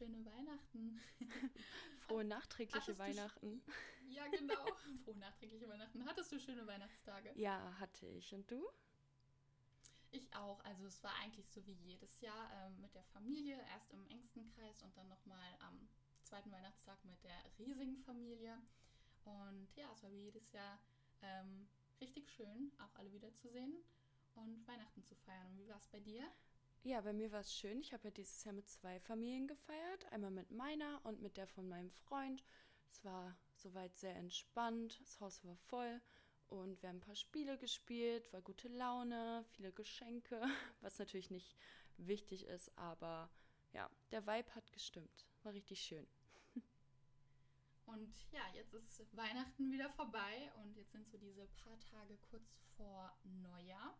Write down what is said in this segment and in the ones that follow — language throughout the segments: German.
schöne Weihnachten. Frohe nachträgliche Weihnachten. Ja, genau. Frohe nachträgliche Weihnachten. Hattest du schöne Weihnachtstage? Ja, hatte ich. Und du? Ich auch. Also es war eigentlich so wie jedes Jahr ähm, mit der Familie, erst im engsten Kreis und dann nochmal am zweiten Weihnachtstag mit der riesigen Familie. Und ja, es war wie jedes Jahr ähm, richtig schön, auch alle wiederzusehen und Weihnachten zu feiern. Und wie war es bei dir? Ja, bei mir war es schön. Ich habe ja dieses Jahr mit zwei Familien gefeiert. Einmal mit meiner und mit der von meinem Freund. Es war soweit sehr entspannt. Das Haus war voll und wir haben ein paar Spiele gespielt, war gute Laune, viele Geschenke, was natürlich nicht wichtig ist, aber ja, der Vibe hat gestimmt. War richtig schön. Und ja, jetzt ist Weihnachten wieder vorbei und jetzt sind so diese paar Tage kurz vor Neujahr.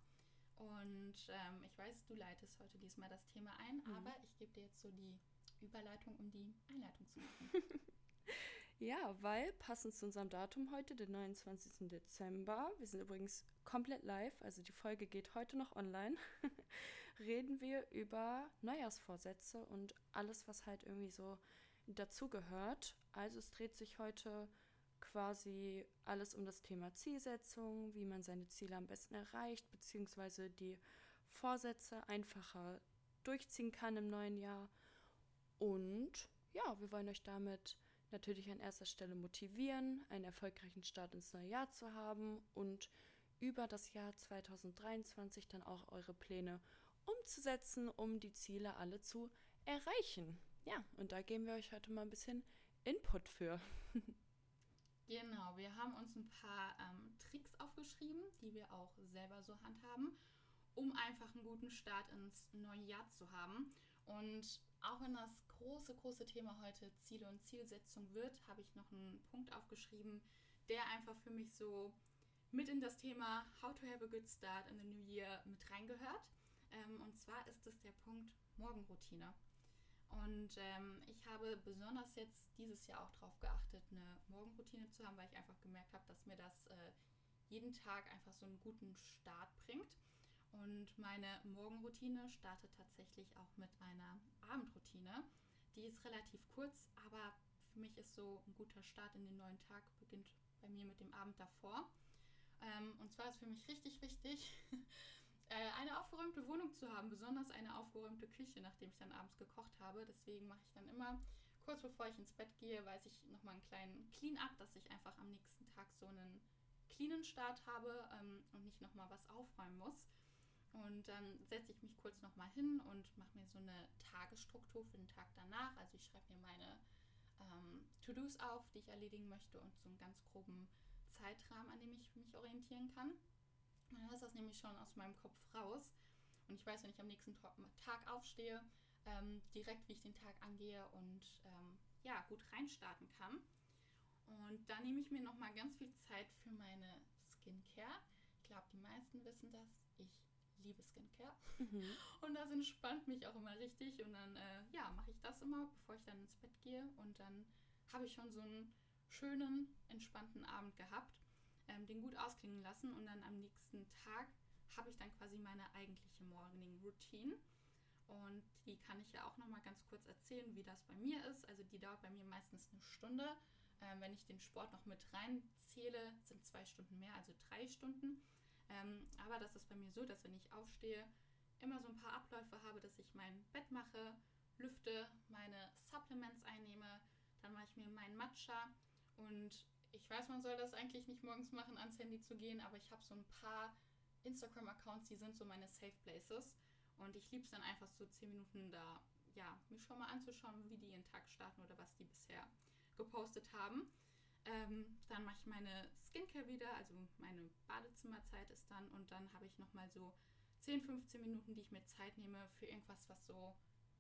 Und ähm, ich weiß, du leitest heute diesmal das Thema ein, mhm. aber ich gebe dir jetzt so die Überleitung, um die Einleitung zu machen. ja, weil passend zu unserem Datum heute, den 29. Dezember, wir sind übrigens komplett live, also die Folge geht heute noch online, reden wir über Neujahrsvorsätze und alles, was halt irgendwie so dazugehört. Also es dreht sich heute quasi alles um das Thema Zielsetzung, wie man seine Ziele am besten erreicht, beziehungsweise die Vorsätze einfacher durchziehen kann im neuen Jahr. Und ja, wir wollen euch damit natürlich an erster Stelle motivieren, einen erfolgreichen Start ins neue Jahr zu haben und über das Jahr 2023 dann auch eure Pläne umzusetzen, um die Ziele alle zu erreichen. Ja, und da geben wir euch heute mal ein bisschen Input für. Genau, wir haben uns ein paar ähm, Tricks aufgeschrieben, die wir auch selber so handhaben, um einfach einen guten Start ins neue Jahr zu haben. Und auch wenn das große, große Thema heute Ziele und Zielsetzung wird, habe ich noch einen Punkt aufgeschrieben, der einfach für mich so mit in das Thema How to have a good start in the new year mit reingehört. Ähm, und zwar ist es der Punkt Morgenroutine. Und ähm, ich habe besonders jetzt dieses Jahr auch darauf geachtet, eine Morgenroutine zu haben, weil ich einfach gemerkt habe, dass mir das äh, jeden Tag einfach so einen guten Start bringt. Und meine Morgenroutine startet tatsächlich auch mit einer Abendroutine. Die ist relativ kurz, aber für mich ist so ein guter Start in den neuen Tag beginnt bei mir mit dem Abend davor. Ähm, und zwar ist für mich richtig wichtig, eine aufgeräumte Wohnung zu haben, besonders eine aufgeräumte Küche, nachdem ich dann abends gekocht habe. Deswegen mache ich dann immer, kurz bevor ich ins Bett gehe, weiß ich nochmal einen kleinen Clean-up, dass ich einfach am nächsten Tag so einen cleanen Start habe ähm, und nicht nochmal was aufräumen muss. Und dann setze ich mich kurz nochmal hin und mache mir so eine Tagesstruktur für den Tag danach. Also ich schreibe mir meine ähm, To-Dos auf, die ich erledigen möchte und so einen ganz groben Zeitrahmen, an dem ich mich orientieren kann. Dann ist das nämlich schon aus meinem Kopf raus. Und ich weiß, wenn ich am nächsten Tag aufstehe, ähm, direkt wie ich den Tag angehe und ähm, ja, gut reinstarten kann. Und dann nehme ich mir nochmal ganz viel Zeit für meine Skincare. Ich glaube, die meisten wissen das. Ich liebe Skincare. Mhm. Und das entspannt mich auch immer richtig. Und dann, äh, ja, mache ich das immer, bevor ich dann ins Bett gehe. Und dann habe ich schon so einen schönen, entspannten Abend gehabt ähm, den gut ausklingen lassen und dann am nächsten Tag habe ich dann quasi meine eigentliche Morning Routine. Und die kann ich ja auch nochmal ganz kurz erzählen, wie das bei mir ist. Also die dauert bei mir meistens eine Stunde. Ähm, wenn ich den Sport noch mit reinzähle, sind zwei Stunden mehr, also drei Stunden. Ähm, aber das ist bei mir so, dass wenn ich aufstehe, immer so ein paar Abläufe habe, dass ich mein Bett mache, lüfte, meine Supplements einnehme, dann mache ich mir meinen Matcha und ich weiß, man soll das eigentlich nicht morgens machen, ans Handy zu gehen, aber ich habe so ein paar Instagram-Accounts, die sind so meine Safe Places. Und ich liebe es dann einfach so zehn Minuten da, ja, mir schon mal anzuschauen, wie die ihren Tag starten oder was die bisher gepostet haben. Ähm, dann mache ich meine Skincare wieder, also meine Badezimmerzeit ist dann und dann habe ich nochmal so 10, 15 Minuten, die ich mir Zeit nehme für irgendwas, was so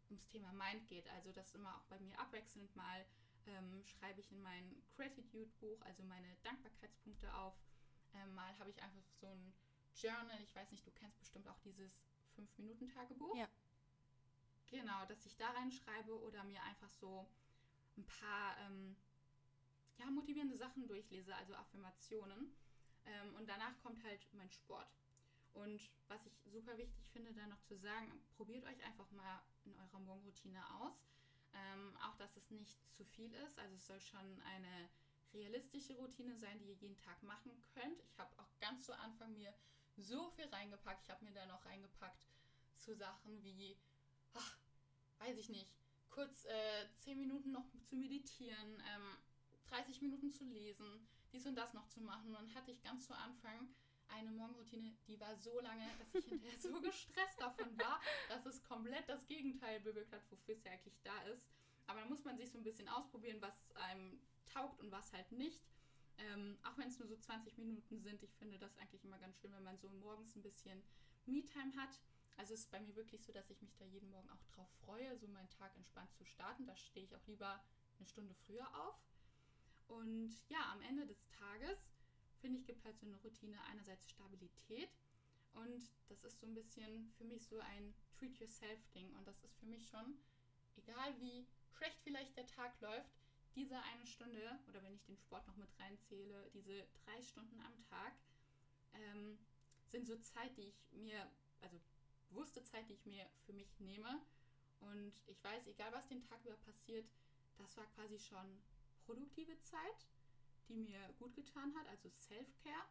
ums Thema Mind geht. Also das ist immer auch bei mir abwechselnd mal ähm, schreibe ich in mein Gratitude-Buch, also meine Dankbarkeitspunkte auf. Ähm, mal habe ich einfach so ein Journal, ich weiß nicht, du kennst bestimmt auch dieses 5-Minuten-Tagebuch. Ja. Genau, dass ich da reinschreibe oder mir einfach so ein paar ähm, ja, motivierende Sachen durchlese, also Affirmationen. Ähm, und danach kommt halt mein Sport. Und was ich super wichtig finde, da noch zu sagen, probiert euch einfach mal in eurer Morgenroutine aus. Ähm, auch, dass es nicht zu viel ist. Also es soll schon eine realistische Routine sein, die ihr jeden Tag machen könnt. Ich habe auch ganz zu Anfang mir so viel reingepackt. Ich habe mir da noch reingepackt zu Sachen wie, ach, weiß ich nicht, kurz äh, 10 Minuten noch zu meditieren, ähm, 30 Minuten zu lesen, dies und das noch zu machen. Und dann hatte ich ganz zu Anfang eine Morgenroutine, die war so lange, dass ich hinterher so gestresst davon war, dass komplett das Gegenteil bewirkt hat, wofür es ja eigentlich da ist. Aber da muss man sich so ein bisschen ausprobieren, was einem taugt und was halt nicht. Ähm, auch wenn es nur so 20 Minuten sind, ich finde das eigentlich immer ganz schön, wenn man so morgens ein bisschen Me-Time hat. Also es ist bei mir wirklich so, dass ich mich da jeden Morgen auch drauf freue, so meinen Tag entspannt zu starten. Da stehe ich auch lieber eine Stunde früher auf. Und ja, am Ende des Tages finde ich, gibt halt so eine Routine einerseits Stabilität und das ist so ein bisschen für mich so ein Treat-Yourself-Ding. Und das ist für mich schon, egal wie schlecht vielleicht der Tag läuft, diese eine Stunde, oder wenn ich den Sport noch mit reinzähle, diese drei Stunden am Tag, ähm, sind so Zeit, die ich mir, also bewusste Zeit, die ich mir für mich nehme. Und ich weiß, egal was den Tag über passiert, das war quasi schon produktive Zeit, die mir gut getan hat, also Self-Care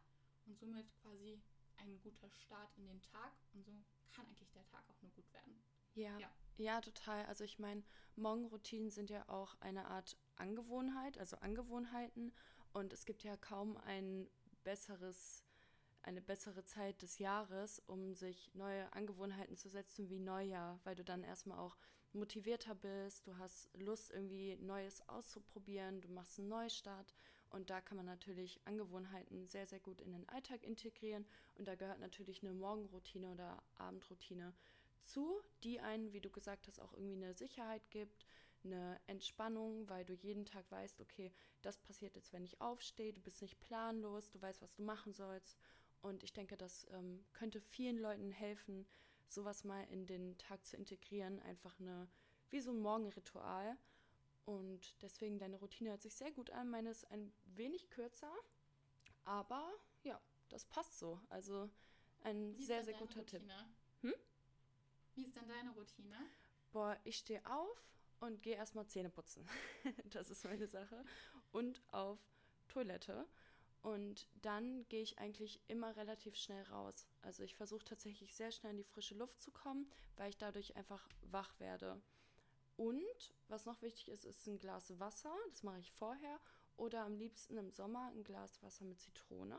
und somit quasi ein guter Start in den Tag. Und so kann eigentlich der Tag auch nur gut werden. Ja, ja, ja total. Also ich meine, Morgenroutinen sind ja auch eine Art Angewohnheit, also Angewohnheiten. Und es gibt ja kaum ein besseres, eine bessere Zeit des Jahres, um sich neue Angewohnheiten zu setzen wie Neujahr, weil du dann erstmal auch motivierter bist, du hast Lust, irgendwie Neues auszuprobieren, du machst einen Neustart. Und da kann man natürlich Angewohnheiten sehr, sehr gut in den Alltag integrieren. Und da gehört natürlich eine Morgenroutine oder Abendroutine zu, die einen, wie du gesagt hast, auch irgendwie eine Sicherheit gibt, eine Entspannung, weil du jeden Tag weißt, okay, das passiert jetzt, wenn ich aufstehe, du bist nicht planlos, du weißt, was du machen sollst. Und ich denke, das ähm, könnte vielen Leuten helfen, sowas mal in den Tag zu integrieren, einfach eine, wie so ein Morgenritual. Und deswegen, deine Routine hört sich sehr gut an. Meine ist ein wenig kürzer, aber ja, das passt so. Also ein Wie sehr, sehr guter Routine? Tipp. Hm? Wie ist denn deine Routine? Boah, ich stehe auf und gehe erstmal Zähne putzen. das ist meine Sache. Und auf Toilette. Und dann gehe ich eigentlich immer relativ schnell raus. Also ich versuche tatsächlich sehr schnell in die frische Luft zu kommen, weil ich dadurch einfach wach werde. Und was noch wichtig ist, ist ein Glas Wasser. Das mache ich vorher. Oder am liebsten im Sommer ein Glas Wasser mit Zitrone.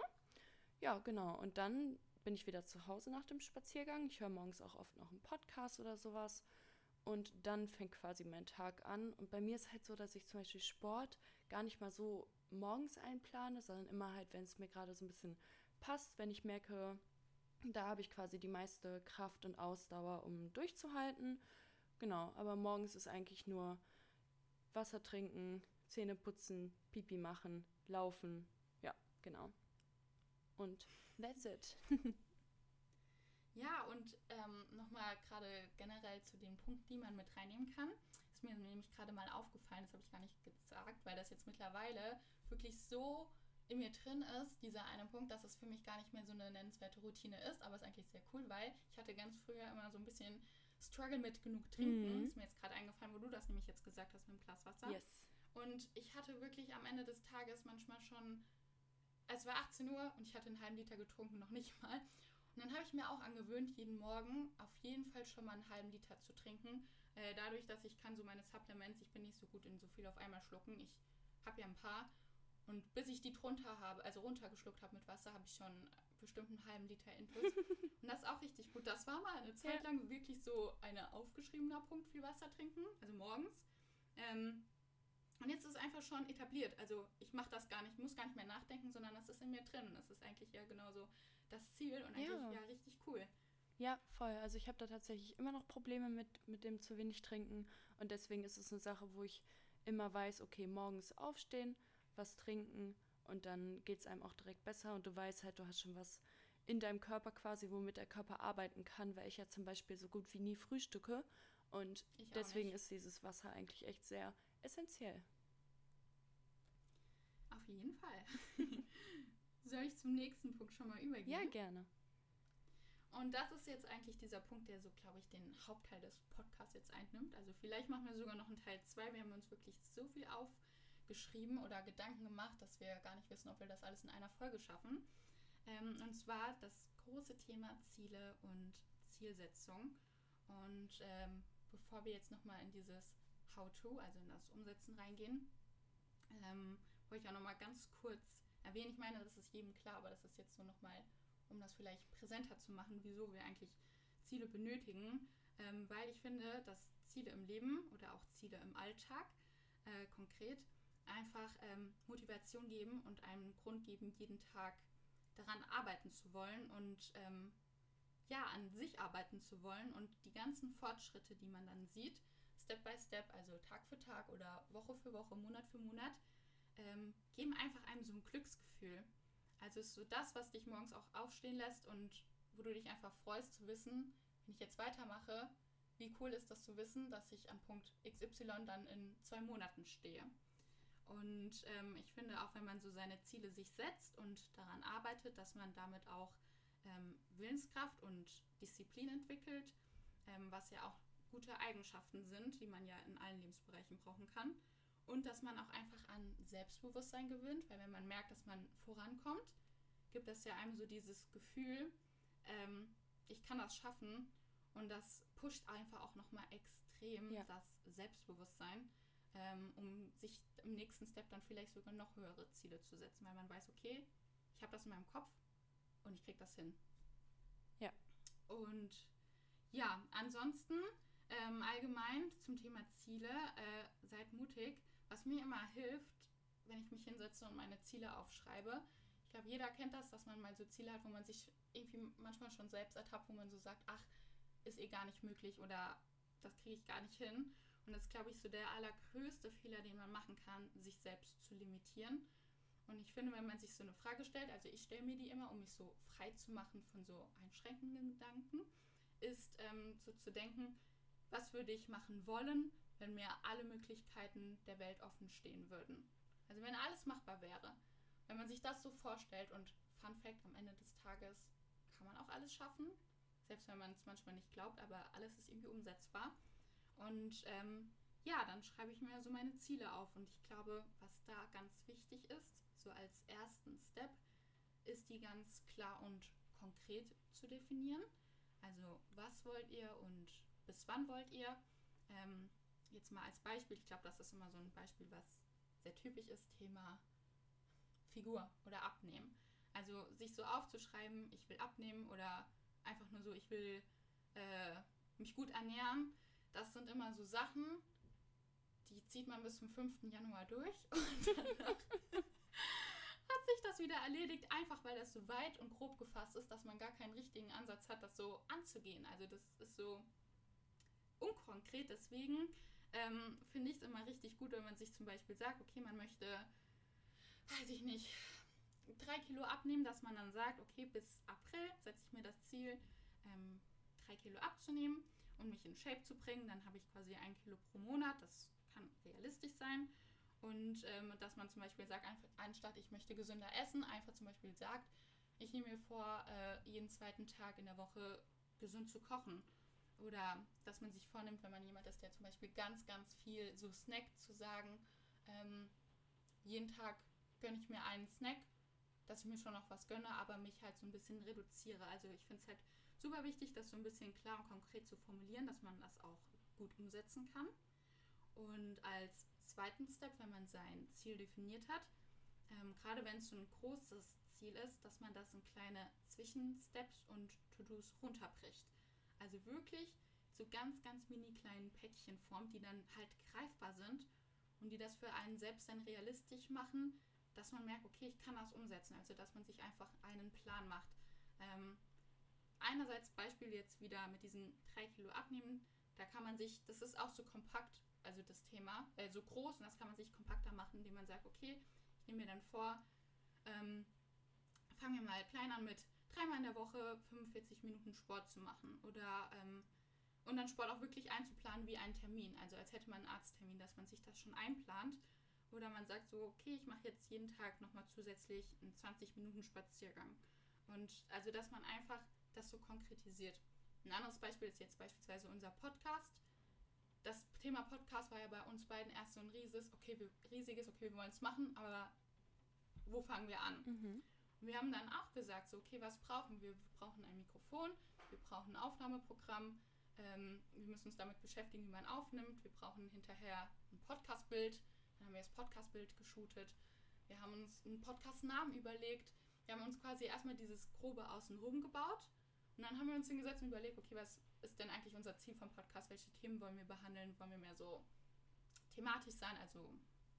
Ja, genau. Und dann bin ich wieder zu Hause nach dem Spaziergang. Ich höre morgens auch oft noch einen Podcast oder sowas. Und dann fängt quasi mein Tag an. Und bei mir ist halt so, dass ich zum Beispiel Sport gar nicht mal so morgens einplane, sondern immer halt, wenn es mir gerade so ein bisschen passt, wenn ich merke, da habe ich quasi die meiste Kraft und Ausdauer, um durchzuhalten. Genau, aber morgens ist eigentlich nur Wasser trinken, Zähne putzen, Pipi machen, laufen. Ja, genau. Und that's it. Ja, und ähm, nochmal gerade generell zu den Punkten, die man mit reinnehmen kann. Ist mir nämlich gerade mal aufgefallen, das habe ich gar nicht gesagt, weil das jetzt mittlerweile wirklich so in mir drin ist, dieser eine Punkt, dass es für mich gar nicht mehr so eine nennenswerte Routine ist, aber es ist eigentlich sehr cool, weil ich hatte ganz früher immer so ein bisschen Struggle mit genug trinken. Mhm. Ist mir jetzt gerade eingefallen, wo du das nämlich jetzt gesagt hast mit dem Glas Wasser. Yes. Und ich hatte wirklich am Ende des Tages manchmal schon, es war 18 Uhr und ich hatte einen halben Liter getrunken, noch nicht mal. Und dann habe ich mir auch angewöhnt, jeden Morgen auf jeden Fall schon mal einen halben Liter zu trinken. Äh, dadurch, dass ich kann so meine Supplements, ich bin nicht so gut in so viel auf einmal schlucken. Ich habe ja ein paar. Und bis ich die drunter habe, also runtergeschluckt habe mit Wasser, habe ich schon bestimmt einen halben Liter Intus. und das ist auch richtig gut. Das war mal eine Zeit lang wirklich so ein aufgeschriebener Punkt, viel Wasser trinken, also morgens. Ähm, und jetzt ist es einfach schon etabliert. Also ich mache das gar nicht, muss gar nicht mehr nachdenken, sondern das ist in mir drin. Das ist eigentlich ja genauso das Ziel und eigentlich ja, ja richtig cool. Ja, voll. Also ich habe da tatsächlich immer noch Probleme mit, mit dem zu wenig trinken. Und deswegen ist es eine Sache, wo ich immer weiß, okay, morgens aufstehen, was trinken und dann geht es einem auch direkt besser und du weißt halt, du hast schon was in deinem Körper quasi, womit der Körper arbeiten kann, weil ich ja zum Beispiel so gut wie nie frühstücke und deswegen ist dieses Wasser eigentlich echt sehr essentiell. Auf jeden Fall. Soll ich zum nächsten Punkt schon mal übergehen? Ja, gerne. und das ist jetzt eigentlich dieser Punkt, der so, glaube ich, den Hauptteil des Podcasts jetzt einnimmt. Also vielleicht machen wir sogar noch einen Teil 2. Wir haben uns wirklich so viel aufgeschrieben oder Gedanken gemacht, dass wir gar nicht wissen, ob wir das alles in einer Folge schaffen. Ähm, und zwar das große Thema Ziele und Zielsetzung. Und ähm, bevor wir jetzt nochmal in dieses How-to, also in das Umsetzen reingehen, ähm, wollte ich auch nochmal ganz kurz erwähnen. Ich meine, das ist jedem klar, aber das ist jetzt so nochmal um das vielleicht präsenter zu machen, wieso wir eigentlich Ziele benötigen, ähm, weil ich finde, dass Ziele im Leben oder auch Ziele im Alltag äh, konkret einfach ähm, Motivation geben und einen Grund geben, jeden Tag daran arbeiten zu wollen und ähm, ja, an sich arbeiten zu wollen und die ganzen Fortschritte, die man dann sieht, Step by Step, also Tag für Tag oder Woche für Woche, Monat für Monat, ähm, geben einfach einem so ein Glücksgefühl. Also ist so das, was dich morgens auch aufstehen lässt und wo du dich einfach freust zu wissen, wenn ich jetzt weitermache, wie cool ist das zu wissen, dass ich am Punkt XY dann in zwei Monaten stehe. Und ähm, ich finde auch, wenn man so seine Ziele sich setzt und daran arbeitet, dass man damit auch ähm, Willenskraft und Disziplin entwickelt, ähm, was ja auch gute Eigenschaften sind, die man ja in allen Lebensbereichen brauchen kann. Und dass man auch einfach an Selbstbewusstsein gewinnt, weil wenn man merkt, dass man vorankommt, gibt es ja einem so dieses Gefühl, ähm, ich kann das schaffen. Und das pusht einfach auch nochmal extrem ja. das Selbstbewusstsein, ähm, um sich im nächsten Step dann vielleicht sogar noch höhere Ziele zu setzen, weil man weiß, okay, ich habe das in meinem Kopf und ich kriege das hin. Ja. Und ja, ansonsten ähm, allgemein zum Thema Ziele, äh, seid mutig. Was mir immer hilft, wenn ich mich hinsetze und meine Ziele aufschreibe, ich glaube, jeder kennt das, dass man mal so Ziele hat, wo man sich irgendwie manchmal schon selbst ertappt, wo man so sagt, ach, ist eh gar nicht möglich oder das kriege ich gar nicht hin. Und das ist, glaube ich, so der allergrößte Fehler, den man machen kann, sich selbst zu limitieren. Und ich finde, wenn man sich so eine Frage stellt, also ich stelle mir die immer, um mich so frei zu machen von so einschränkenden Gedanken, ist ähm, so zu denken, was würde ich machen wollen, wenn mir alle Möglichkeiten der Welt offen stehen würden. Also wenn alles machbar wäre. Wenn man sich das so vorstellt und Fun Fact, am Ende des Tages kann man auch alles schaffen. Selbst wenn man es manchmal nicht glaubt, aber alles ist irgendwie umsetzbar. Und ähm, ja, dann schreibe ich mir so meine Ziele auf. Und ich glaube, was da ganz wichtig ist, so als ersten Step, ist die ganz klar und konkret zu definieren. Also was wollt ihr und bis wann wollt ihr? Ähm, jetzt mal als Beispiel, ich glaube, das ist immer so ein Beispiel, was sehr typisch ist, Thema Figur oder Abnehmen. Also sich so aufzuschreiben, ich will abnehmen oder einfach nur so, ich will äh, mich gut ernähren, das sind immer so Sachen, die zieht man bis zum 5. Januar durch und danach hat sich das wieder erledigt, einfach weil das so weit und grob gefasst ist, dass man gar keinen richtigen Ansatz hat, das so anzugehen. Also das ist so unkonkret, deswegen ähm, finde ich es immer richtig gut, wenn man sich zum Beispiel sagt, okay, man möchte, weiß ich nicht, drei Kilo abnehmen, dass man dann sagt, okay, bis April setze ich mir das Ziel, ähm, drei Kilo abzunehmen und mich in Shape zu bringen. Dann habe ich quasi ein Kilo pro Monat, das kann realistisch sein. Und ähm, dass man zum Beispiel sagt, einfach, anstatt ich möchte gesünder essen, einfach zum Beispiel sagt, ich nehme mir vor, äh, jeden zweiten Tag in der Woche gesund zu kochen oder dass man sich vornimmt, wenn man jemand ist, der zum Beispiel ganz, ganz viel so snackt, zu sagen, ähm, jeden Tag gönne ich mir einen Snack, dass ich mir schon noch was gönne, aber mich halt so ein bisschen reduziere. Also ich finde es halt super wichtig, das so ein bisschen klar und konkret zu formulieren, dass man das auch gut umsetzen kann. Und als zweiten Step, wenn man sein Ziel definiert hat, ähm, gerade wenn es so ein großes Ziel ist, dass man das in kleine Zwischensteps und To-Dos runterbricht. Also wirklich zu ganz, ganz mini kleinen Päckchen formt, die dann halt greifbar sind und die das für einen selbst dann realistisch machen, dass man merkt, okay, ich kann das umsetzen. Also dass man sich einfach einen Plan macht. Ähm, einerseits Beispiel jetzt wieder mit diesen drei Kilo abnehmen, da kann man sich, das ist auch so kompakt, also das Thema, äh, so groß und das kann man sich kompakter machen, indem man sagt, okay, ich nehme mir dann vor, ähm, fangen wir mal klein an mit dreimal in der Woche 45 Minuten Sport zu machen oder ähm, und dann Sport auch wirklich einzuplanen wie einen Termin, also als hätte man einen Arzttermin, dass man sich das schon einplant. Oder man sagt so, okay, ich mache jetzt jeden Tag nochmal zusätzlich einen 20 Minuten Spaziergang. Und also dass man einfach das so konkretisiert. Ein anderes Beispiel ist jetzt beispielsweise unser Podcast. Das Thema Podcast war ja bei uns beiden erst so ein riesiges, okay, wir, riesiges, okay, wir wollen es machen, aber wo fangen wir an? Mhm. Und wir haben dann auch gesagt, so, okay, was brauchen wir? Wir brauchen ein Mikrofon, wir brauchen ein Aufnahmeprogramm, ähm, wir müssen uns damit beschäftigen, wie man aufnimmt, wir brauchen hinterher ein Podcastbild, dann haben wir das Podcastbild geshootet, wir haben uns einen Podcast-Namen überlegt, wir haben uns quasi erstmal dieses grobe Außenrum gebaut und dann haben wir uns hingesetzt und überlegt, okay, was ist denn eigentlich unser Ziel vom Podcast? Welche Themen wollen wir behandeln? Wollen wir mehr so thematisch sein, also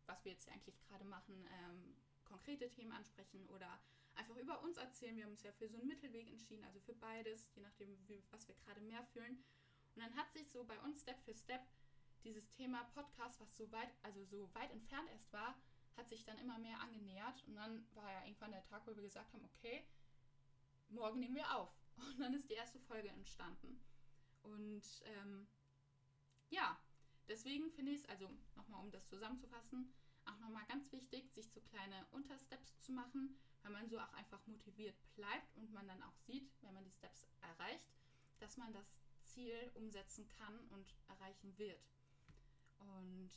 was wir jetzt eigentlich gerade machen, ähm, konkrete Themen ansprechen oder einfach über uns erzählen. Wir haben uns ja für so einen Mittelweg entschieden, also für beides, je nachdem, wie, was wir gerade mehr fühlen. Und dann hat sich so bei uns Step für Step dieses Thema Podcast, was so weit, also so weit entfernt erst war, hat sich dann immer mehr angenähert. Und dann war ja irgendwann der Tag, wo wir gesagt haben, okay, morgen nehmen wir auf. Und dann ist die erste Folge entstanden. Und ähm, ja, deswegen finde ich es, also nochmal um das zusammenzufassen, auch nochmal ganz wichtig, sich so kleine Untersteps zu machen, weil man so auch einfach motiviert bleibt und man dann auch sieht, wenn man die Steps erreicht, dass man das Ziel umsetzen kann und erreichen wird. Und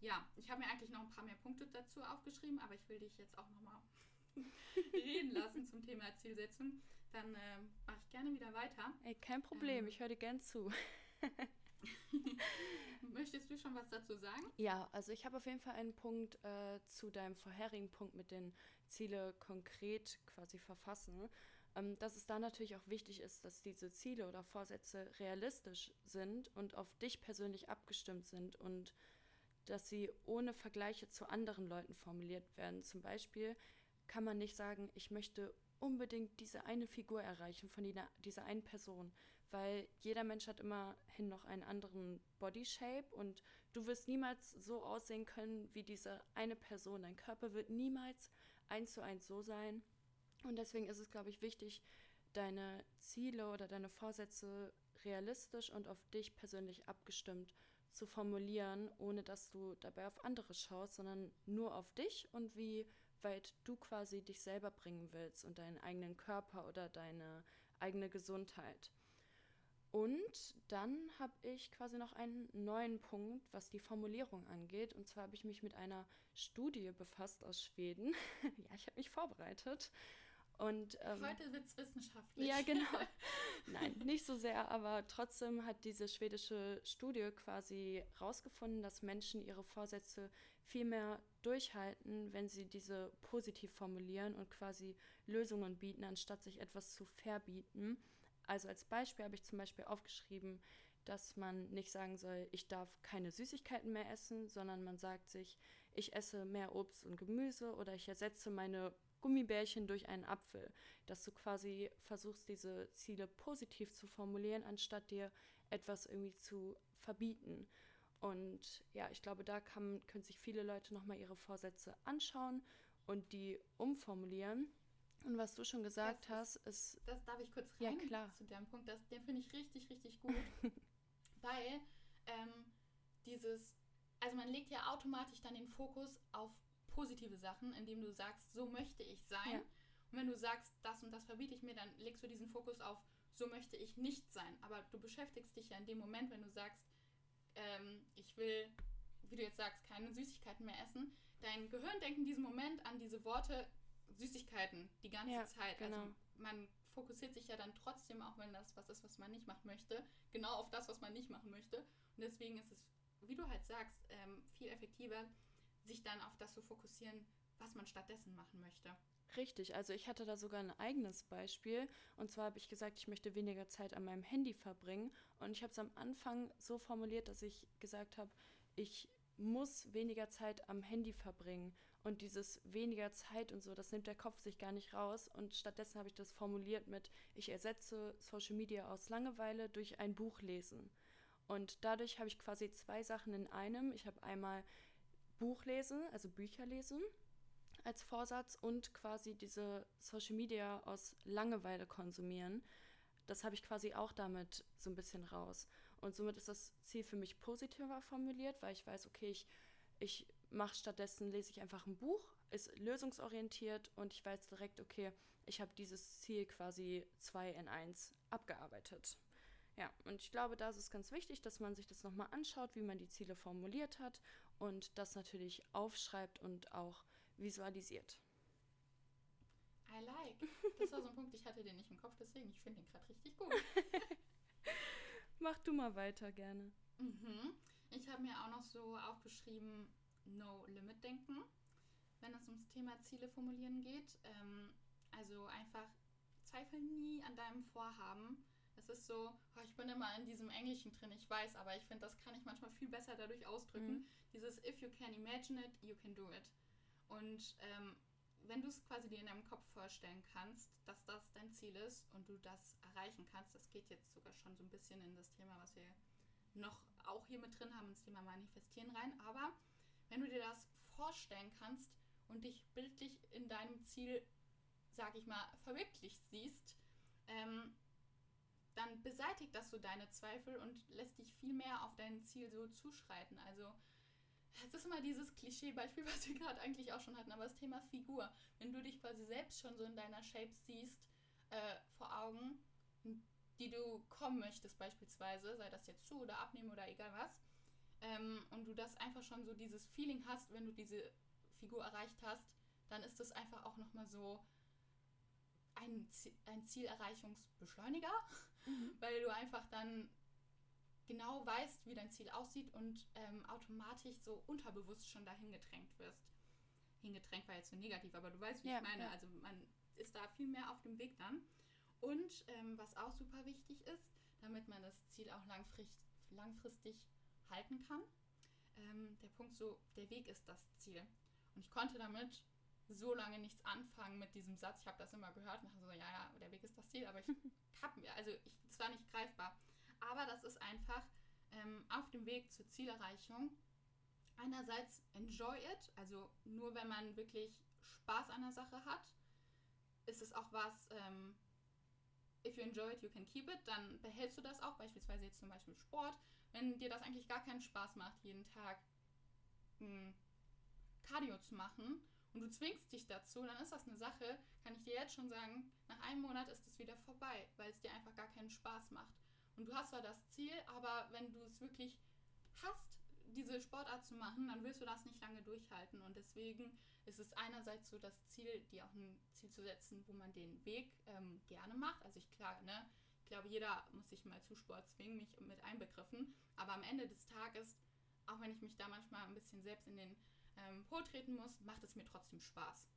ja, ich habe mir eigentlich noch ein paar mehr Punkte dazu aufgeschrieben, aber ich will dich jetzt auch nochmal reden lassen zum Thema Zielsetzung. Dann äh, mache ich gerne wieder weiter. Ey, kein Problem, ähm, ich höre dir gern zu. Möchtest du schon was dazu sagen? Ja, also ich habe auf jeden Fall einen Punkt äh, zu deinem vorherigen Punkt mit den Ziele konkret quasi verfassen. Ähm, dass es da natürlich auch wichtig ist, dass diese Ziele oder Vorsätze realistisch sind und auf dich persönlich abgestimmt sind und dass sie ohne Vergleiche zu anderen Leuten formuliert werden. Zum Beispiel kann man nicht sagen, ich möchte unbedingt diese eine Figur erreichen von dieser einen Person, weil jeder Mensch hat immerhin noch einen anderen Body Shape und du wirst niemals so aussehen können wie diese eine Person. Dein Körper wird niemals eins zu eins so sein. Und deswegen ist es, glaube ich, wichtig, deine Ziele oder deine Vorsätze realistisch und auf dich persönlich abgestimmt zu formulieren, ohne dass du dabei auf andere schaust, sondern nur auf dich und wie weit du quasi dich selber bringen willst und deinen eigenen Körper oder deine eigene Gesundheit. Und dann habe ich quasi noch einen neuen Punkt, was die Formulierung angeht. Und zwar habe ich mich mit einer Studie befasst aus Schweden. ja, ich habe mich vorbereitet. Und, ähm, Heute wird es wissenschaftlich. Ja, genau. Nein, nicht so sehr, aber trotzdem hat diese schwedische Studie quasi herausgefunden, dass Menschen ihre Vorsätze viel mehr durchhalten, wenn sie diese positiv formulieren und quasi Lösungen bieten, anstatt sich etwas zu verbieten. Also als Beispiel habe ich zum Beispiel aufgeschrieben, dass man nicht sagen soll, ich darf keine Süßigkeiten mehr essen, sondern man sagt sich, ich esse mehr Obst und Gemüse oder ich ersetze meine Gummibärchen durch einen Apfel. Dass du quasi versuchst, diese Ziele positiv zu formulieren, anstatt dir etwas irgendwie zu verbieten. Und ja, ich glaube, da kann, können sich viele Leute nochmal ihre Vorsätze anschauen und die umformulieren. Und was du schon gesagt das hast, ist, Das darf ich kurz rein ja, klar. zu dem Punkt. Das, den finde ich richtig, richtig gut. weil ähm, dieses, also man legt ja automatisch dann den Fokus auf positive Sachen, indem du sagst, so möchte ich sein. Ja. Und wenn du sagst, das und das verbiete ich mir, dann legst du diesen Fokus auf, so möchte ich nicht sein. Aber du beschäftigst dich ja in dem Moment, wenn du sagst, ähm, ich will, wie du jetzt sagst, keine Süßigkeiten mehr essen. Dein Gehirn denkt in diesem Moment an diese Worte Süßigkeiten die ganze ja, Zeit. Also genau. Also man fokussiert sich ja dann trotzdem, auch wenn das was ist, was man nicht machen möchte, genau auf das, was man nicht machen möchte. Und deswegen ist es, wie du halt sagst, ähm, viel effektiver, sich dann auf das zu fokussieren, was man stattdessen machen möchte. Richtig, also ich hatte da sogar ein eigenes Beispiel. Und zwar habe ich gesagt, ich möchte weniger Zeit an meinem Handy verbringen. Und ich habe es am Anfang so formuliert, dass ich gesagt habe, ich muss weniger Zeit am Handy verbringen. Und dieses weniger Zeit und so, das nimmt der Kopf sich gar nicht raus. Und stattdessen habe ich das formuliert mit, ich ersetze Social Media aus Langeweile durch ein Buch lesen. Und dadurch habe ich quasi zwei Sachen in einem. Ich habe einmal Buch lesen, also Bücher lesen als Vorsatz und quasi diese Social Media aus Langeweile konsumieren. Das habe ich quasi auch damit so ein bisschen raus. Und somit ist das Ziel für mich positiver formuliert, weil ich weiß, okay, ich, ich mache stattdessen, lese ich einfach ein Buch, ist lösungsorientiert und ich weiß direkt, okay, ich habe dieses Ziel quasi 2 in 1 abgearbeitet. Ja, und ich glaube, da ist es ganz wichtig, dass man sich das nochmal anschaut, wie man die Ziele formuliert hat und das natürlich aufschreibt und auch visualisiert. I like. Das war so ein Punkt, ich hatte den nicht im Kopf, deswegen ich finde den gerade richtig gut. Mach du mal weiter gerne. Mhm. Ich habe mir auch noch so aufgeschrieben, No-Limit-Denken, wenn es ums Thema Ziele formulieren geht. Ähm, also einfach zweifel nie an deinem Vorhaben. Es ist so, oh, ich bin immer in diesem Englischen drin, ich weiß, aber ich finde, das kann ich manchmal viel besser dadurch ausdrücken. Mhm. Dieses If you can imagine it, you can do it. Und ähm, wenn du es quasi dir in deinem Kopf vorstellen kannst, dass das dein Ziel ist und du das erreichen kannst, das geht jetzt sogar schon so ein bisschen in das Thema, was wir noch auch hier mit drin haben, ins Thema Manifestieren rein. Aber wenn du dir das vorstellen kannst und dich bildlich in deinem Ziel, sag ich mal, verwirklicht siehst, ähm, dann beseitigt das so deine Zweifel und lässt dich viel mehr auf dein Ziel so zuschreiten. Also es ist immer dieses Klischeebeispiel, was wir gerade eigentlich auch schon hatten, aber das Thema Figur. Wenn du dich quasi selbst schon so in deiner Shape siehst, äh, vor Augen, die du kommen möchtest beispielsweise, sei das jetzt zu oder abnehmen oder egal was, ähm, und du das einfach schon so dieses Feeling hast, wenn du diese Figur erreicht hast, dann ist das einfach auch nochmal so ein, ein Zielerreichungsbeschleuniger, mhm. weil du einfach dann genau weißt, wie dein Ziel aussieht und ähm, automatisch so unterbewusst schon dahin gedrängt wirst. Hingedrängt war jetzt so negativ, aber du weißt, wie ja, ich meine. Ja. Also man ist da viel mehr auf dem Weg dann. Und ähm, was auch super wichtig ist, damit man das Ziel auch langfristig, langfristig halten kann, ähm, der Punkt so, der Weg ist das Ziel. Und ich konnte damit so lange nichts anfangen mit diesem Satz. Ich habe das immer gehört und dachte so, ja, ja, der Weg ist das Ziel, aber ich habe mir, also es war nicht greifbar. Aber das ist einfach ähm, auf dem Weg zur Zielerreichung. Einerseits enjoy it, also nur wenn man wirklich Spaß an der Sache hat, ist es auch was, ähm, if you enjoy it, you can keep it, dann behältst du das auch, beispielsweise jetzt zum Beispiel Sport. Wenn dir das eigentlich gar keinen Spaß macht, jeden Tag mh, hm, Cardio zu machen und du zwingst dich dazu, dann ist das eine Sache, kann ich dir jetzt schon sagen, nach einem Monat ist es wieder vorbei, weil es dir einfach gar keinen Spaß macht. Und du hast zwar das Ziel, aber wenn du es wirklich hast, diese Sportart zu machen, dann willst du das nicht lange durchhalten. Und deswegen ist es einerseits so das Ziel, dir auch ein Ziel zu setzen, wo man den Weg ähm, gerne macht. Also ich klar, ne, ich glaube, jeder muss sich mal zu Sport zwingen, mich mit einbegriffen. Aber am Ende des Tages, auch wenn ich mich da manchmal ein bisschen selbst in den ähm, treten muss, macht es mir trotzdem Spaß.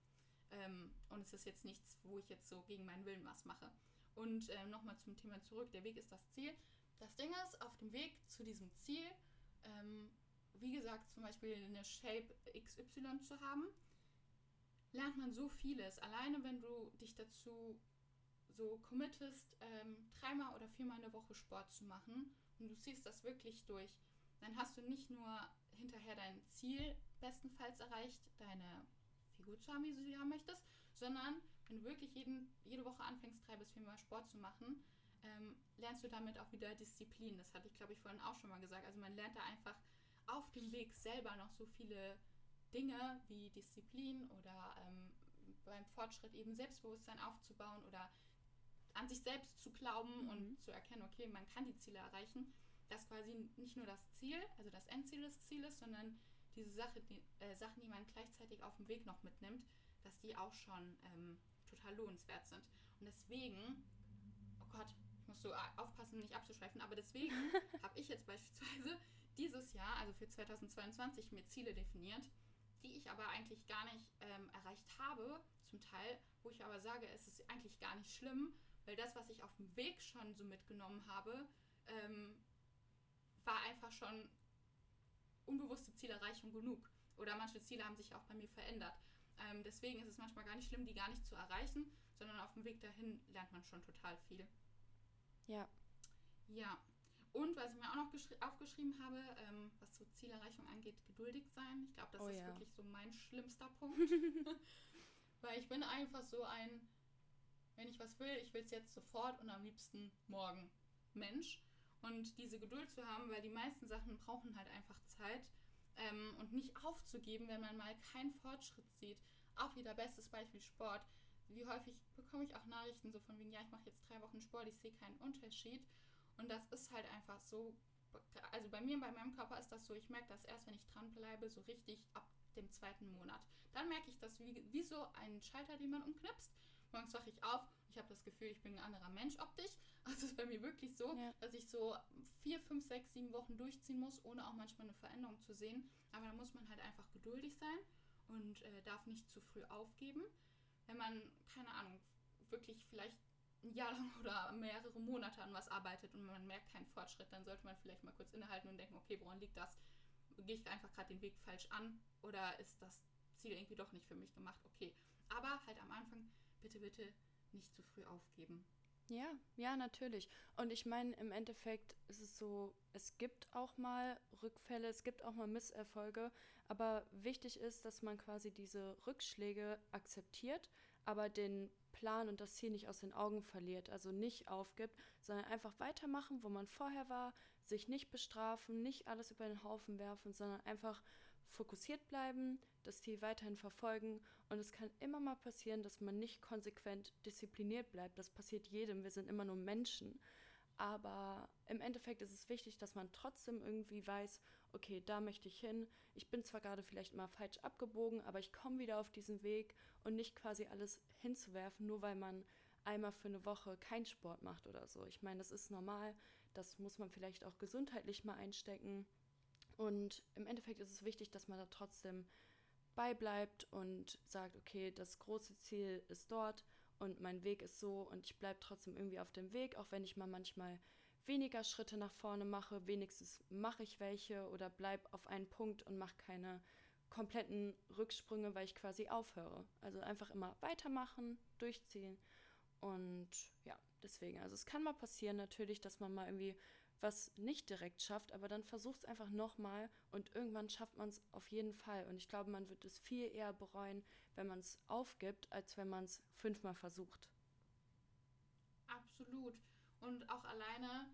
Ähm, und es ist jetzt nichts, wo ich jetzt so gegen meinen Willen was mache. Und äh, nochmal zum Thema zurück, der Weg ist das Ziel. Das Ding ist, auf dem Weg zu diesem Ziel, ähm, wie gesagt, zum Beispiel eine Shape XY zu haben, lernt man so vieles. Alleine wenn du dich dazu so committest, ähm, dreimal oder viermal in der Woche Sport zu machen und du ziehst das wirklich durch, dann hast du nicht nur hinterher dein Ziel bestenfalls erreicht, deine Figur zu haben, wie du sie haben möchtest, sondern wenn du wirklich jeden, jede Woche anfängst, drei bis viermal Sport zu machen, ähm, lernst du damit auch wieder Disziplin. Das hatte ich, glaube ich, vorhin auch schon mal gesagt. Also man lernt da einfach auf dem Weg selber noch so viele Dinge wie Disziplin oder ähm, beim Fortschritt eben Selbstbewusstsein aufzubauen oder an sich selbst zu glauben mhm. und zu erkennen, okay, man kann die Ziele erreichen, dass quasi nicht nur das Ziel, also das Endziel des Zieles, sondern diese Sache, die, äh, Sachen, die man gleichzeitig auf dem Weg noch mitnimmt, dass die auch schon ähm, total lohnenswert sind. Und deswegen, oh Gott, ich muss so aufpassen, nicht abzuschweifen, aber deswegen habe ich jetzt beispielsweise dieses Jahr, also für 2022, mir Ziele definiert, die ich aber eigentlich gar nicht ähm, erreicht habe, zum Teil, wo ich aber sage, es ist eigentlich gar nicht schlimm, weil das, was ich auf dem Weg schon so mitgenommen habe, ähm, war einfach schon unbewusste Zielerreichung genug. Oder manche Ziele haben sich auch bei mir verändert. Ähm, deswegen ist es manchmal gar nicht schlimm, die gar nicht zu erreichen, sondern auf dem Weg dahin lernt man schon total viel. Ja. Ja. Und was ich mir auch noch aufgeschrieben habe, ähm, was so Zielerreichung angeht, geduldig sein. Ich glaube, das oh, ist ja. wirklich so mein schlimmster Punkt. Weil ich bin einfach so ein, wenn ich was will, ich will es jetzt sofort und am liebsten morgen Mensch. Und diese Geduld zu haben, weil die meisten Sachen brauchen halt einfach Zeit ähm, und nicht aufzugeben, wenn man mal keinen Fortschritt sieht. auch wieder bestes Beispiel Sport. Wie häufig bekomme ich auch Nachrichten so von wegen, ja, ich mache jetzt drei Wochen Sport, ich sehe keinen Unterschied. Und das ist halt einfach so, also bei mir, bei meinem Körper ist das so, ich merke das erst, wenn ich dranbleibe, so richtig ab dem zweiten Monat. Dann merke ich das wie, wie so ein Schalter, den man umknipst. Morgens wache ich auf, ich habe das Gefühl, ich bin ein anderer Mensch optisch. Also es ist bei mir wirklich so, ja. dass ich so vier, fünf, sechs, sieben Wochen durchziehen muss, ohne auch manchmal eine Veränderung zu sehen. Aber da muss man halt einfach geduldig sein und äh, darf nicht zu früh aufgeben. Wenn man, keine Ahnung, wirklich vielleicht ein Jahr lang oder mehrere Monate an was arbeitet und man merkt keinen Fortschritt, dann sollte man vielleicht mal kurz innehalten und denken, okay, woran liegt das? Gehe ich einfach gerade den Weg falsch an oder ist das Ziel irgendwie doch nicht für mich gemacht? Okay, aber halt am Anfang bitte, bitte nicht zu früh aufgeben. Ja, ja, natürlich. Und ich meine, im Endeffekt ist es so, es gibt auch mal Rückfälle, es gibt auch mal Misserfolge, aber wichtig ist, dass man quasi diese Rückschläge akzeptiert, aber den Plan und das Ziel nicht aus den Augen verliert, also nicht aufgibt, sondern einfach weitermachen, wo man vorher war, sich nicht bestrafen, nicht alles über den Haufen werfen, sondern einfach fokussiert bleiben, das Ziel weiterhin verfolgen und es kann immer mal passieren, dass man nicht konsequent diszipliniert bleibt. Das passiert jedem, wir sind immer nur Menschen. Aber im Endeffekt ist es wichtig, dass man trotzdem irgendwie weiß, okay, da möchte ich hin. Ich bin zwar gerade vielleicht mal falsch abgebogen, aber ich komme wieder auf diesen Weg und nicht quasi alles hinzuwerfen, nur weil man einmal für eine Woche keinen Sport macht oder so. Ich meine, das ist normal, das muss man vielleicht auch gesundheitlich mal einstecken. Und im Endeffekt ist es wichtig, dass man da trotzdem beibleibt und sagt, okay, das große Ziel ist dort und mein Weg ist so und ich bleibe trotzdem irgendwie auf dem Weg, auch wenn ich mal manchmal weniger Schritte nach vorne mache, wenigstens mache ich welche oder bleibe auf einen Punkt und mache keine kompletten Rücksprünge, weil ich quasi aufhöre. Also einfach immer weitermachen, durchziehen und ja, deswegen, also es kann mal passieren natürlich, dass man mal irgendwie was nicht direkt schafft, aber dann versucht es einfach nochmal und irgendwann schafft man es auf jeden Fall. Und ich glaube, man wird es viel eher bereuen, wenn man es aufgibt, als wenn man es fünfmal versucht. Absolut. Und auch alleine,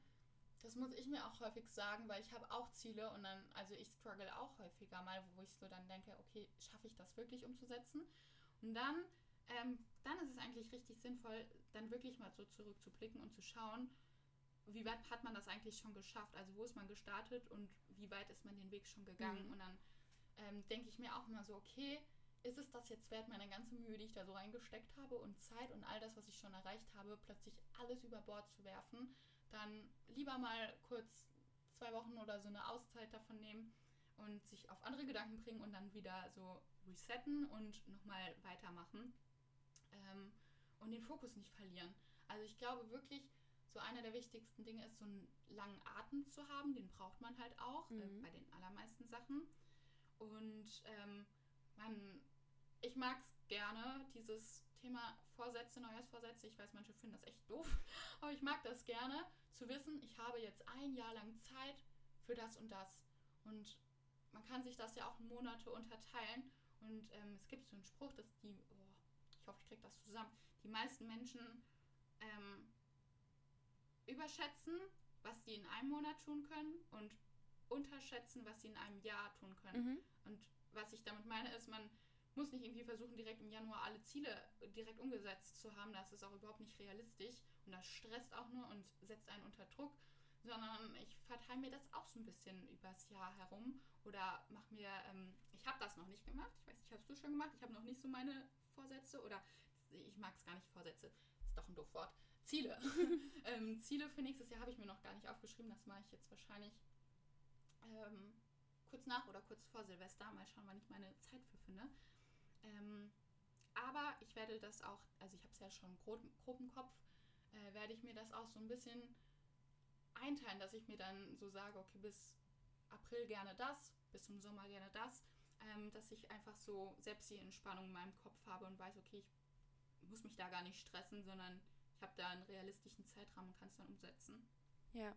das muss ich mir auch häufig sagen, weil ich habe auch Ziele und dann, also ich struggle auch häufiger mal, wo ich so dann denke, okay, schaffe ich das wirklich umzusetzen? Und dann, ähm, dann ist es eigentlich richtig sinnvoll, dann wirklich mal so zurückzublicken und zu schauen, wie weit hat man das eigentlich schon geschafft? Also wo ist man gestartet und wie weit ist man den Weg schon gegangen? Mhm. Und dann ähm, denke ich mir auch immer so, okay, ist es das jetzt wert, meine ganze Mühe, die ich da so reingesteckt habe und Zeit und all das, was ich schon erreicht habe, plötzlich alles über Bord zu werfen? Dann lieber mal kurz zwei Wochen oder so eine Auszeit davon nehmen und sich auf andere Gedanken bringen und dann wieder so resetten und nochmal weitermachen ähm, und den Fokus nicht verlieren. Also ich glaube wirklich, so einer der wichtigsten Dinge ist, so einen langen Atem zu haben. Den braucht man halt auch äh, mhm. äh, bei den allermeisten Sachen. Und ähm, man, ich mag es gerne, dieses Thema Vorsätze, Neujahrsvorsätze. Ich weiß, manche finden das echt doof, aber ich mag das gerne, zu wissen, ich habe jetzt ein Jahr lang Zeit für das und das. Und man kann sich das ja auch in Monate unterteilen. Und ähm, es gibt so einen Spruch, dass die, oh, ich hoffe, ich kriege das zusammen, die meisten Menschen ähm, überschätzen, was sie in einem Monat tun können und unterschätzen, was sie in einem Jahr tun können. Mhm. Und was ich damit meine, ist, man muss nicht irgendwie versuchen, direkt im Januar alle Ziele direkt umgesetzt zu haben. Das ist auch überhaupt nicht realistisch und das stresst auch nur und setzt einen unter Druck, sondern ich verteile mir das auch so ein bisschen übers Jahr herum oder mache mir, ähm, ich habe das noch nicht gemacht, ich weiß nicht, hast du schon gemacht? Ich habe noch nicht so meine Vorsätze oder ich mag es gar nicht Vorsätze, ist doch ein doof Wort. Ziele. ähm, Ziele für nächstes Jahr habe ich mir noch gar nicht aufgeschrieben. Das mache ich jetzt wahrscheinlich ähm, kurz nach oder kurz vor Silvester. Mal schauen, wann ich meine Zeit für finde. Ähm, aber ich werde das auch, also ich habe es ja schon grob, grob im Kopf, äh, werde ich mir das auch so ein bisschen einteilen, dass ich mir dann so sage, okay, bis April gerne das, bis zum Sommer gerne das, ähm, dass ich einfach so selbst die Entspannung in meinem Kopf habe und weiß, okay, ich muss mich da gar nicht stressen, sondern ich habe da einen realistischen Zeitrahmen und kann es dann umsetzen. Ja.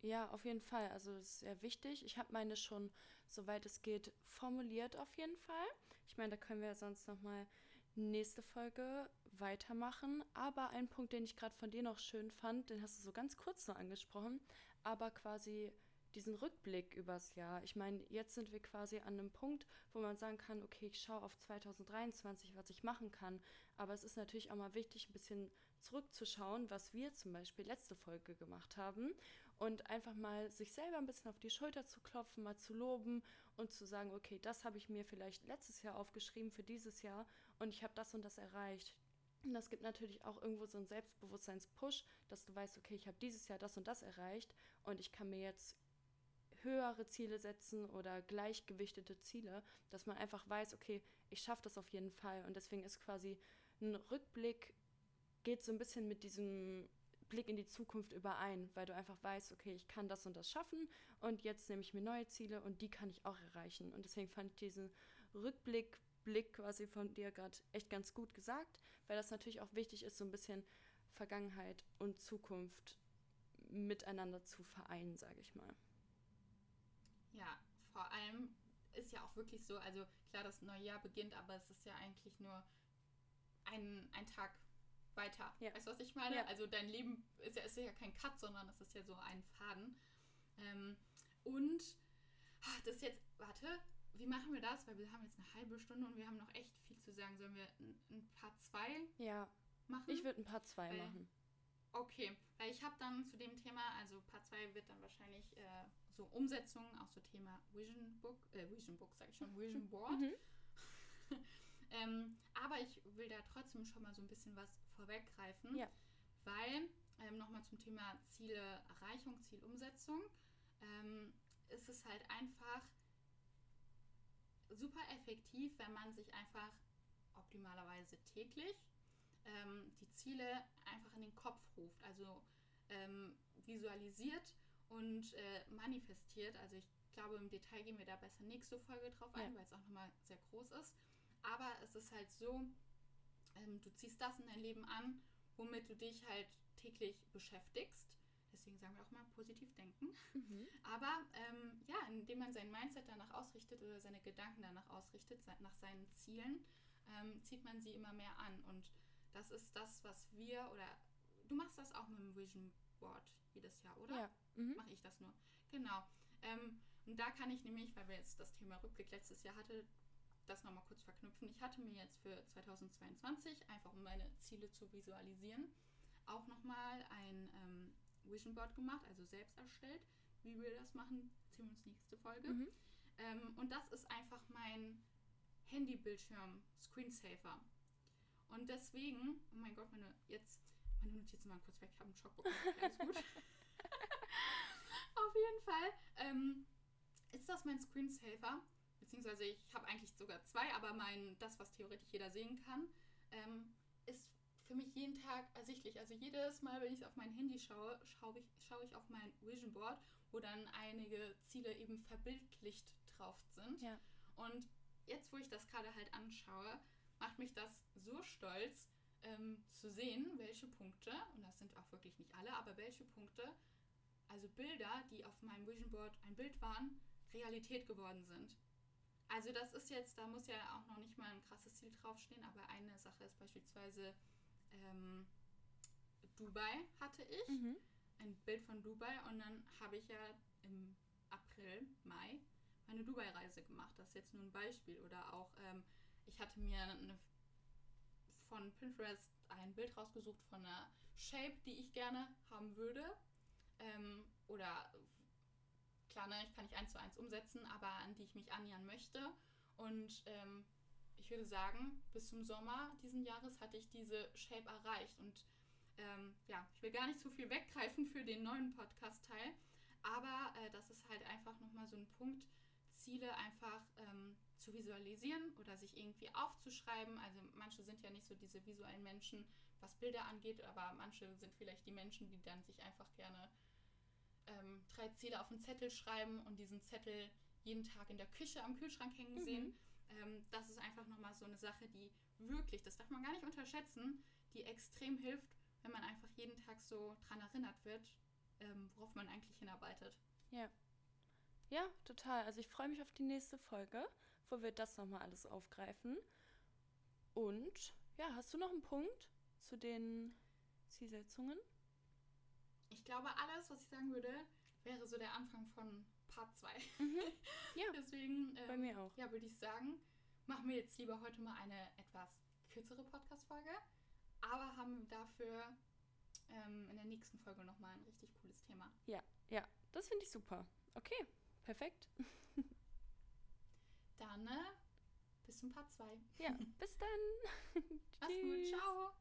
Ja, auf jeden Fall. Also das ist sehr wichtig. Ich habe meine schon, soweit es geht, formuliert auf jeden Fall. Ich meine, da können wir sonst nochmal nächste Folge weitermachen. Aber ein Punkt, den ich gerade von dir noch schön fand, den hast du so ganz kurz noch angesprochen, aber quasi diesen Rückblick übers Jahr. Ich meine, jetzt sind wir quasi an einem Punkt, wo man sagen kann, okay, ich schaue auf 2023, was ich machen kann. Aber es ist natürlich auch mal wichtig, ein bisschen zurückzuschauen, was wir zum Beispiel letzte Folge gemacht haben und einfach mal sich selber ein bisschen auf die Schulter zu klopfen, mal zu loben und zu sagen, okay, das habe ich mir vielleicht letztes Jahr aufgeschrieben für dieses Jahr und ich habe das und das erreicht. Und das gibt natürlich auch irgendwo so einen Selbstbewusstseins-Push, dass du weißt, okay, ich habe dieses Jahr das und das erreicht und ich kann mir jetzt höhere Ziele setzen oder gleichgewichtete Ziele, dass man einfach weiß, okay, ich schaffe das auf jeden Fall. Und deswegen ist quasi ein Rückblick, geht so ein bisschen mit diesem Blick in die Zukunft überein, weil du einfach weißt, okay, ich kann das und das schaffen und jetzt nehme ich mir neue Ziele und die kann ich auch erreichen. Und deswegen fand ich diesen Rückblick, Blick quasi von dir gerade echt ganz gut gesagt, weil das natürlich auch wichtig ist, so ein bisschen Vergangenheit und Zukunft miteinander zu vereinen, sage ich mal. Ja, vor allem ist ja auch wirklich so, also klar, das neue Jahr beginnt, aber es ist ja eigentlich nur ein, ein Tag weiter. Ja. Weißt du, was ich meine? Ja. Also dein Leben ist ja, ist ja kein Cut, sondern es ist ja so ein Faden. Ähm, und ach, das ist jetzt, warte, wie machen wir das? Weil wir haben jetzt eine halbe Stunde und wir haben noch echt viel zu sagen. Sollen wir ein, ein Part 2 ja. machen? Ich würde ein Part 2 machen. Okay, weil ich habe dann zu dem Thema, also Part 2 wird dann wahrscheinlich äh, so Umsetzungen, auch so Thema Vision Book, äh, Vision Book sage ich schon, Vision Board. Mhm. ähm, aber ich will da trotzdem schon mal so ein bisschen was vorweggreifen, ja. weil ähm, nochmal zum Thema Ziele Erreichung, Zielumsetzung, ähm, ist es halt einfach super effektiv, wenn man sich einfach optimalerweise täglich ähm, die Ziele einfach in den Kopf ruft, also ähm, visualisiert und äh, manifestiert. Also ich glaube, im Detail gehen wir da besser nächste Folge drauf ein, ja. weil es auch nochmal sehr groß ist. Aber es ist halt so, ähm, du ziehst das in dein Leben an, womit du dich halt täglich beschäftigst. Deswegen sagen wir auch mal positiv denken. Mhm. Aber ähm, ja, indem man sein Mindset danach ausrichtet oder seine Gedanken danach ausrichtet, nach seinen Zielen, ähm, zieht man sie immer mehr an. Und das ist das, was wir oder du machst das auch mit dem Vision Board jedes Jahr, oder? Ja. Mhm. Mache ich das nur. Genau. Ähm, und da kann ich nämlich, weil wir jetzt das Thema Rückblick letztes Jahr hatte, das nochmal kurz verknüpfen. Ich hatte mir jetzt für 2022, einfach um meine Ziele zu visualisieren, auch nochmal ein ähm, Vision Board gemacht, also selbst erstellt. Wie wir das machen, ziehen wir uns nächste Folge. Mhm. Ähm, und das ist einfach mein Handybildschirm Screensaver. Und deswegen, oh mein Gott, meine, jetzt, meine Notizen waren kurz weg, ich habe einen Schock bekommen. Alles gut. Auf jeden Fall ähm, ist das mein Screensaver beziehungsweise ich habe eigentlich sogar zwei, aber mein, das, was theoretisch jeder sehen kann, ähm, ist für mich jeden Tag ersichtlich. Also jedes Mal, wenn ich auf mein Handy schaue, schaue ich, schaue ich auf mein Vision Board, wo dann einige Ziele eben verbildlicht drauf sind. Ja. Und jetzt, wo ich das gerade halt anschaue, macht mich das so stolz, ähm, zu sehen, welche Punkte, und das sind auch wirklich nicht alle, aber welche Punkte, also Bilder, die auf meinem Vision Board ein Bild waren, Realität geworden sind. Also das ist jetzt, da muss ja auch noch nicht mal ein krasses Ziel draufstehen, aber eine Sache ist beispielsweise ähm, Dubai hatte ich, mhm. ein Bild von Dubai und dann habe ich ja im April, Mai meine Dubai-Reise gemacht. Das ist jetzt nur ein Beispiel. Oder auch, ähm, ich hatte mir eine, von Pinterest ein Bild rausgesucht von einer Shape, die ich gerne haben würde. Ähm, oder klar, ne, ich kann nicht eins zu eins umsetzen, aber an die ich mich annähern möchte. Und ähm, ich würde sagen, bis zum Sommer diesen Jahres hatte ich diese Shape erreicht. Und ähm, ja, ich will gar nicht zu viel weggreifen für den neuen Podcast-Teil, aber äh, das ist halt einfach nochmal so ein Punkt, Ziele einfach ähm, zu visualisieren oder sich irgendwie aufzuschreiben. Also manche sind ja nicht so diese visuellen Menschen, was Bilder angeht, aber manche sind vielleicht die Menschen, die dann sich einfach gerne ähm, drei Ziele auf einen Zettel schreiben und diesen Zettel jeden Tag in der Küche am Kühlschrank hängen mhm. sehen. Ähm, das ist einfach nochmal so eine Sache, die wirklich, das darf man gar nicht unterschätzen, die extrem hilft, wenn man einfach jeden Tag so dran erinnert wird, ähm, worauf man eigentlich hinarbeitet. Ja. Ja, total. Also ich freue mich auf die nächste Folge, wo wir das nochmal alles aufgreifen. Und ja, hast du noch einen Punkt zu den Zielsetzungen? Ich glaube, alles, was ich sagen würde, wäre so der Anfang von Part 2. Mhm. Ja, Deswegen ähm, bei mir auch. ja, würde ich sagen, machen wir jetzt lieber heute mal eine etwas kürzere Podcast-Folge, aber haben dafür ähm, in der nächsten Folge nochmal ein richtig cooles Thema. Ja, ja, das finde ich super. Okay, perfekt. Dann äh, bis zum Part 2. Ja, bis dann. Mach's gut, ciao.